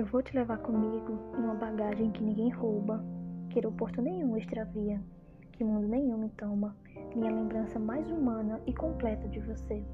Eu vou te levar comigo em uma bagagem que ninguém rouba, que aeroporto nenhum extravia, que mundo nenhum me toma, minha lembrança mais humana e completa de você.